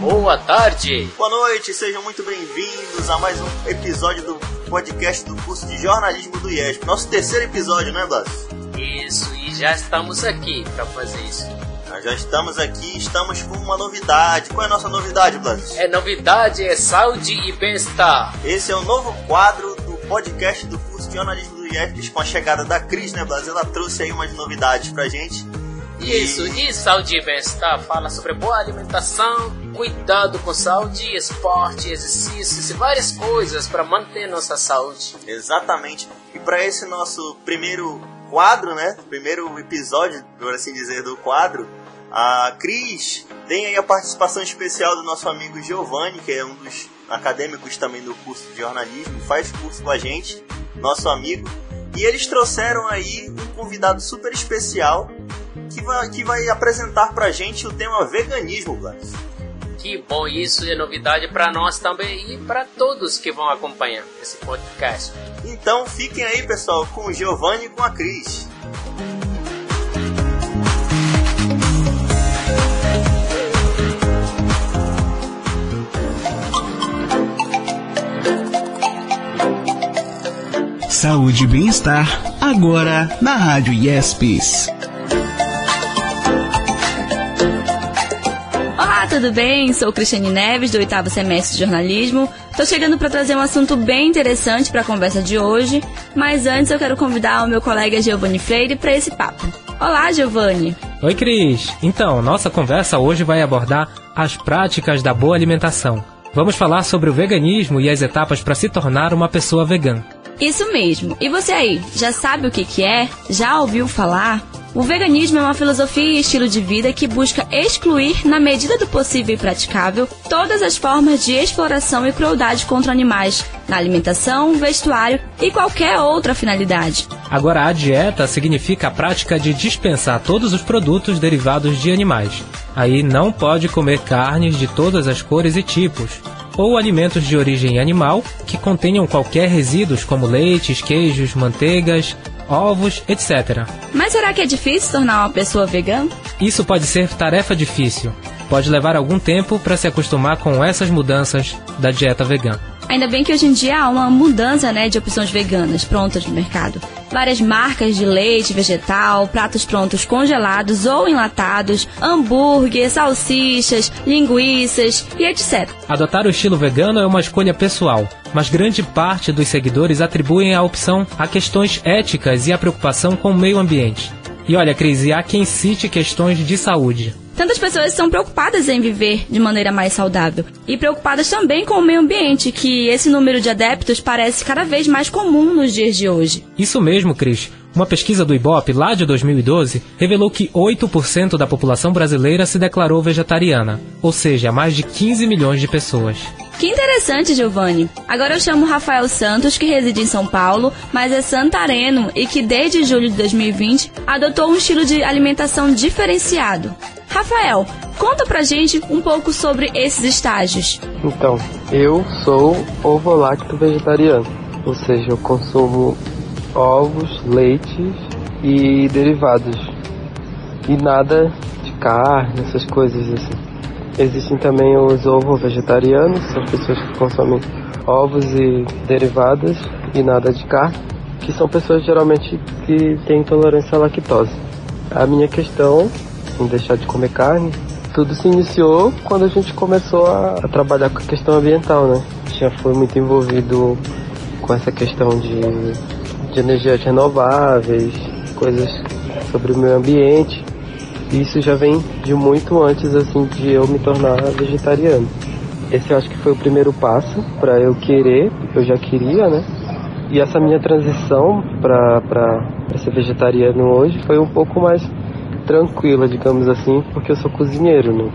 boa tarde. Boa noite, sejam muito bem-vindos a mais um episódio do podcast do curso de jornalismo do IESP. Nosso terceiro episódio, né, Blas? Isso, e já estamos aqui para fazer isso. Nós já estamos aqui, estamos com uma novidade. Qual é a nossa novidade, Blas? É novidade, é saúde e bem-estar. Esse é o novo quadro do podcast do curso de jornalismo do IESP com a chegada da Cris, né, Blas? Ela trouxe aí umas novidades pra gente. Isso, e saúde e bem-estar fala sobre boa alimentação, cuidado com saúde, esporte, exercícios e várias coisas para manter nossa saúde. Exatamente. E para esse nosso primeiro quadro, né? Primeiro episódio, por assim dizer, do quadro, a Cris tem aí a participação especial do nosso amigo Giovanni, que é um dos acadêmicos também do curso de jornalismo, faz curso com a gente, nosso amigo. E eles trouxeram aí um convidado super especial que vai, que vai apresentar pra gente o tema veganismo, Blas. Que bom, isso é novidade para nós também e para todos que vão acompanhar esse podcast. Então fiquem aí, pessoal, com o Giovanni e com a Cris. Saúde e bem-estar, agora na Rádio Yespes. Tudo bem? Sou Cristiane Neves, do oitavo semestre de jornalismo. Estou chegando para trazer um assunto bem interessante para a conversa de hoje, mas antes eu quero convidar o meu colega Giovanni Freire para esse papo. Olá, Giovanni. Oi, Cris. Então, nossa conversa hoje vai abordar as práticas da boa alimentação. Vamos falar sobre o veganismo e as etapas para se tornar uma pessoa vegana. Isso mesmo. E você aí, já sabe o que, que é? Já ouviu falar? O veganismo é uma filosofia e estilo de vida que busca excluir, na medida do possível e praticável, todas as formas de exploração e crueldade contra animais, na alimentação, vestuário e qualquer outra finalidade. Agora, a dieta significa a prática de dispensar todos os produtos derivados de animais. Aí não pode comer carnes de todas as cores e tipos, ou alimentos de origem animal que contenham qualquer resíduos como leites, queijos, manteigas, ovos, etc. Mas será que é difícil tornar uma pessoa vegana? Isso pode ser tarefa difícil. Pode levar algum tempo para se acostumar com essas mudanças da dieta vegana. Ainda bem que hoje em dia há uma mudança né, de opções veganas prontas no mercado. Várias marcas de leite vegetal, pratos prontos congelados ou enlatados, hambúrguer, salsichas, linguiças e etc. Adotar o estilo vegano é uma escolha pessoal, mas grande parte dos seguidores atribuem a opção a questões éticas e a preocupação com o meio ambiente. E olha, Cris, há quem cite questões de saúde. Tantas pessoas são preocupadas em viver de maneira mais saudável e preocupadas também com o meio ambiente, que esse número de adeptos parece cada vez mais comum nos dias de hoje. Isso mesmo, Cris. Uma pesquisa do Ibope lá de 2012 revelou que 8% da população brasileira se declarou vegetariana, ou seja, mais de 15 milhões de pessoas. Que interessante, Giovanni. Agora eu chamo Rafael Santos, que reside em São Paulo, mas é santareno e que desde julho de 2020 adotou um estilo de alimentação diferenciado. Rafael, conta pra gente um pouco sobre esses estágios. Então, eu sou ovo-lacto vegetariano, ou seja, eu consumo ovos, leites e derivados. E nada de carne, essas coisas assim. Existem também os ovo-vegetarianos, são pessoas que consomem ovos e derivados e nada de carne, que são pessoas geralmente que têm intolerância à lactose. A minha questão em deixar de comer carne, tudo se iniciou quando a gente começou a, a trabalhar com a questão ambiental, né? Já foi muito envolvido com essa questão de, de energias renováveis, coisas sobre o meio ambiente. Isso já vem de muito antes assim de eu me tornar vegetariano. Esse eu acho que foi o primeiro passo para eu querer, eu já queria, né? E essa minha transição para ser vegetariano hoje foi um pouco mais tranquila, digamos assim, porque eu sou cozinheiro, né?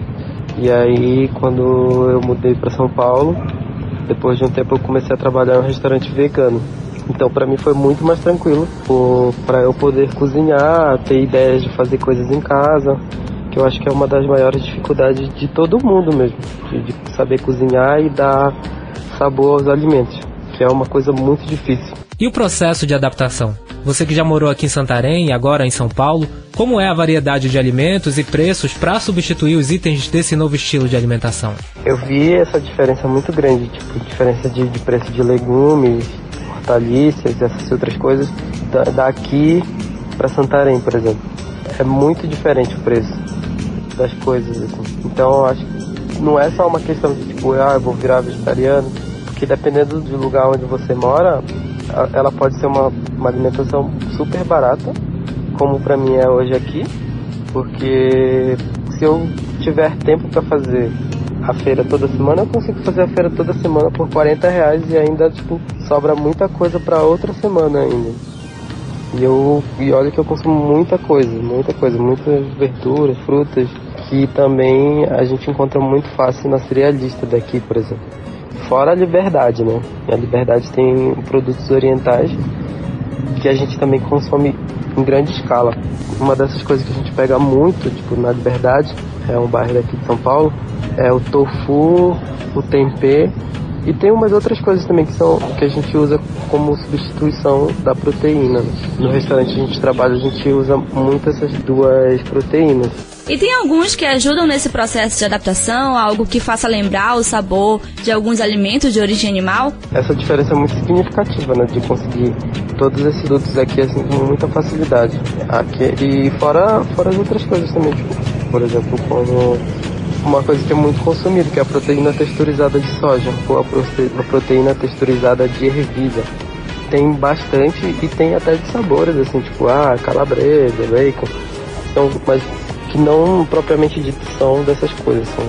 E aí, quando eu mudei para São Paulo, depois de um tempo eu comecei a trabalhar em um restaurante vegano. Então, para mim foi muito mais tranquilo, para eu poder cozinhar, ter ideias de fazer coisas em casa, que eu acho que é uma das maiores dificuldades de todo mundo mesmo, de, de saber cozinhar e dar sabor aos alimentos, que é uma coisa muito difícil. E o processo de adaptação? Você que já morou aqui em Santarém e agora em São Paulo, como é a variedade de alimentos e preços para substituir os itens desse novo estilo de alimentação? Eu vi essa diferença muito grande, tipo, diferença de, de preço de legumes, hortaliças, essas outras coisas, da, daqui para Santarém, por exemplo. É muito diferente o preço das coisas, assim. Então acho que não é só uma questão de tipo, ah, eu vou virar vegetariano, porque dependendo do lugar onde você mora, ela pode ser uma, uma alimentação super barata, como para mim é hoje aqui, porque se eu tiver tempo para fazer a feira toda semana, eu consigo fazer a feira toda semana por 40 reais e ainda tipo sobra muita coisa para outra semana ainda. E eu e olha que eu consumo muita coisa, muita coisa, muitas verduras, frutas, que também a gente encontra muito fácil na cerealista daqui, por exemplo. Fora a liberdade, né? A liberdade tem produtos orientais que a gente também consome em grande escala. Uma dessas coisas que a gente pega muito, tipo, na liberdade, é um bairro daqui de São Paulo, é o tofu, o tempê e tem umas outras coisas também que são que a gente usa como substituição da proteína. No restaurante a gente trabalha, a gente usa muito essas duas proteínas. E tem alguns que ajudam nesse processo de adaptação, algo que faça lembrar o sabor de alguns alimentos de origem animal? Essa diferença é muito significativa, né? De conseguir todos esses produtos aqui assim, com muita facilidade. Aqui, e fora, fora as outras coisas também, tipo, por exemplo, como uma coisa que é muito consumida, que é a proteína texturizada de soja, ou a, prote a proteína texturizada de ervilha. Tem bastante e tem até de sabores, assim, tipo, ah, calabresa, bacon. Então, mas que não propriamente dito são dessas coisas, são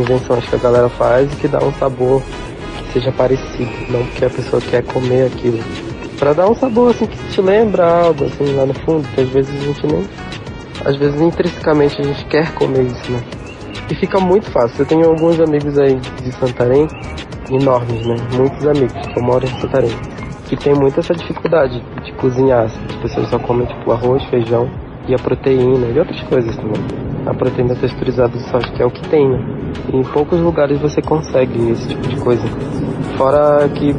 invenções que a galera faz e que dá um sabor que seja parecido, não porque a pessoa quer comer aquilo. Para dar um sabor assim que te lembra algo assim lá no fundo, que às vezes a gente nem. Às vezes intrinsecamente a gente quer comer isso, né? E fica muito fácil. Eu tenho alguns amigos aí de Santarém, enormes, né? Muitos amigos que eu moro em Santarém, que tem muita essa dificuldade de cozinhar. As pessoas só comem tipo arroz, feijão e a proteína e outras coisas também. A proteína texturizada de soja, que é o que tem, né? E em poucos lugares você consegue esse tipo de coisa. Fora que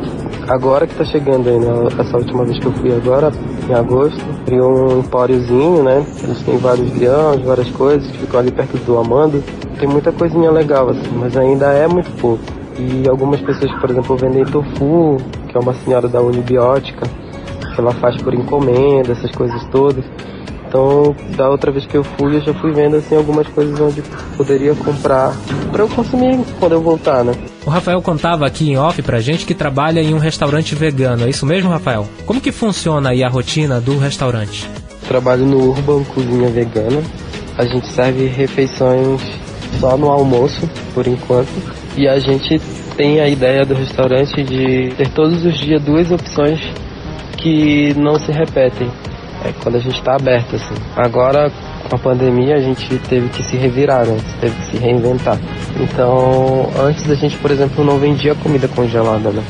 agora que tá chegando aí, né? Essa última vez que eu fui agora, em agosto, criou um empóriozinho, né? Eles têm vários grãos, várias coisas que ficam ali perto do Amando. Tem muita coisinha legal, assim, mas ainda é muito pouco. E algumas pessoas, por exemplo, vendem tofu, que é uma senhora da Unibiótica, que ela faz por encomenda, essas coisas todas. Então, da outra vez que eu fui, eu já fui vendo assim algumas coisas onde poderia comprar para eu consumir quando eu voltar, né? O Rafael contava aqui em off pra gente que trabalha em um restaurante vegano. É isso mesmo, Rafael? Como que funciona aí a rotina do restaurante? Trabalho no Urban Cozinha Vegana. A gente serve refeições só no almoço, por enquanto. E a gente tem a ideia do restaurante de ter todos os dias duas opções que não se repetem. É quando a gente está aberto, assim. Agora, com a pandemia, a gente teve que se revirar, né? Teve que se reinventar. Então, antes a gente, por exemplo, não vendia comida congelada, né?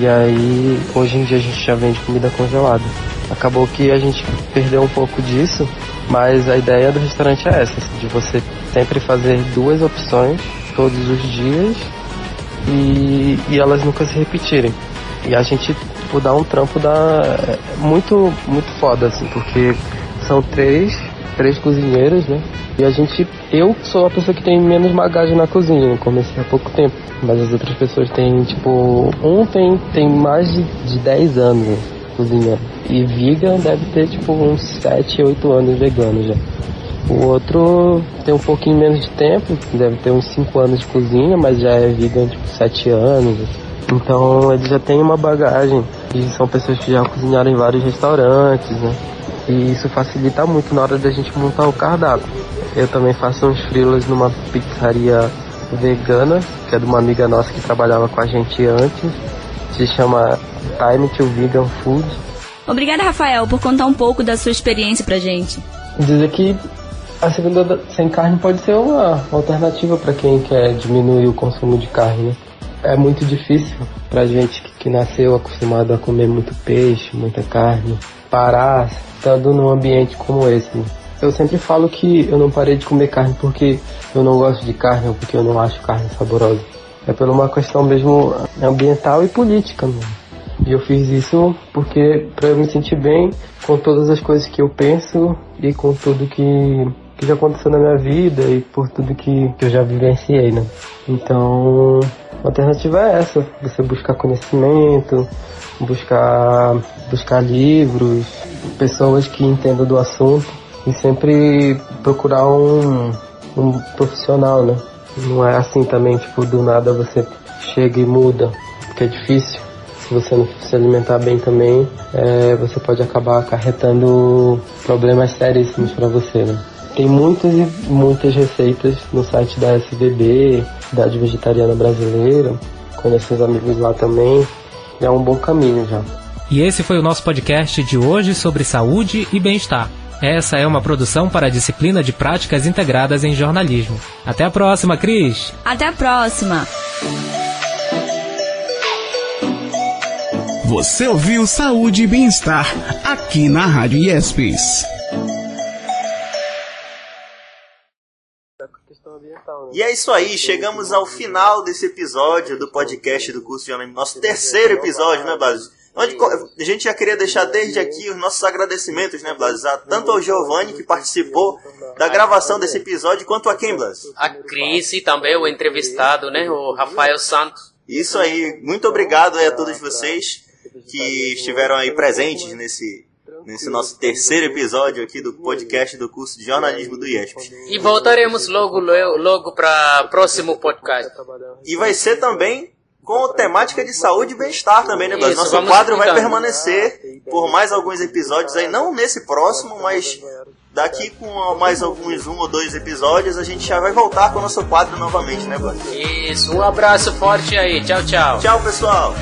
E aí, hoje em dia a gente já vende comida congelada. Acabou que a gente perdeu um pouco disso, mas a ideia do restaurante é essa, de você sempre fazer duas opções todos os dias e, e elas nunca se repetirem. E a gente tipo, dá um trampo da é muito muito foda assim, porque são três, três cozinheiros, né? E a gente, eu sou a pessoa que tem menos bagagem na cozinha, comecei há pouco tempo, mas as outras pessoas têm, tipo, um tem, tem mais de, de 10 anos cozinhando. E vegan deve ter, tipo, uns 7, 8 anos vegano já. O outro tem um pouquinho menos de tempo, deve ter uns 5 anos de cozinha, mas já é vegan, tipo, 7 anos. Então ele já tem uma bagagem e são pessoas que já cozinharam em vários restaurantes, né? E isso facilita muito na hora da gente montar o cardápio. Eu também faço uns frilos numa pizzaria vegana, que é de uma amiga nossa que trabalhava com a gente antes. Se chama Time to Vegan Food. Obrigada, Rafael, por contar um pouco da sua experiência pra gente. Dizer que a segunda sem carne pode ser uma alternativa para quem quer diminuir o consumo de carne, né? É muito difícil pra gente que nasceu acostumado a comer muito peixe, muita carne, parar estando num ambiente como esse. Eu sempre falo que eu não parei de comer carne porque eu não gosto de carne ou porque eu não acho carne saborosa. É por uma questão mesmo ambiental e política mesmo. E eu fiz isso porque para eu me sentir bem com todas as coisas que eu penso e com tudo que, que já aconteceu na minha vida e por tudo que, que eu já vivenciei, né? Então, a alternativa é essa, você buscar conhecimento, buscar, buscar livros, pessoas que entendam do assunto e sempre procurar um, um profissional, né? Não é assim também, tipo, do nada você chega e muda, porque é difícil. Se você não se alimentar bem também, é, você pode acabar acarretando problemas seríssimos para você, né? Tem muitas e muitas receitas no site da SBB, da Vegetariana Brasileira. Conheço os amigos lá também. É um bom caminho já. E esse foi o nosso podcast de hoje sobre saúde e bem-estar. Essa é uma produção para a disciplina de práticas integradas em jornalismo. Até a próxima, Cris! Até a próxima! Você ouviu Saúde e Bem-Estar aqui na Rádio IESPES. E é isso aí, chegamos ao final desse episódio do podcast do curso de jornalismo, nosso terceiro episódio, né, Blas? Onde a gente já queria deixar desde aqui os nossos agradecimentos, né, Blas? Tanto ao Giovanni, que participou da gravação desse episódio, quanto a quem, Blas? A Cris e também o entrevistado, né, o Rafael Santos. Isso aí, muito obrigado a todos vocês que estiveram aí presentes nesse, nesse nosso terceiro episódio aqui do podcast do curso de jornalismo do IESP. E voltaremos logo, logo para próximo podcast. E vai ser também com temática de saúde e bem-estar também, né, Isso, Nosso quadro vai permanecer por mais alguns episódios aí, não nesse próximo, mas daqui com mais alguns um ou dois episódios a gente já vai voltar com o nosso quadro novamente, né, Blas? Isso, um abraço forte aí, tchau, tchau. Tchau, pessoal.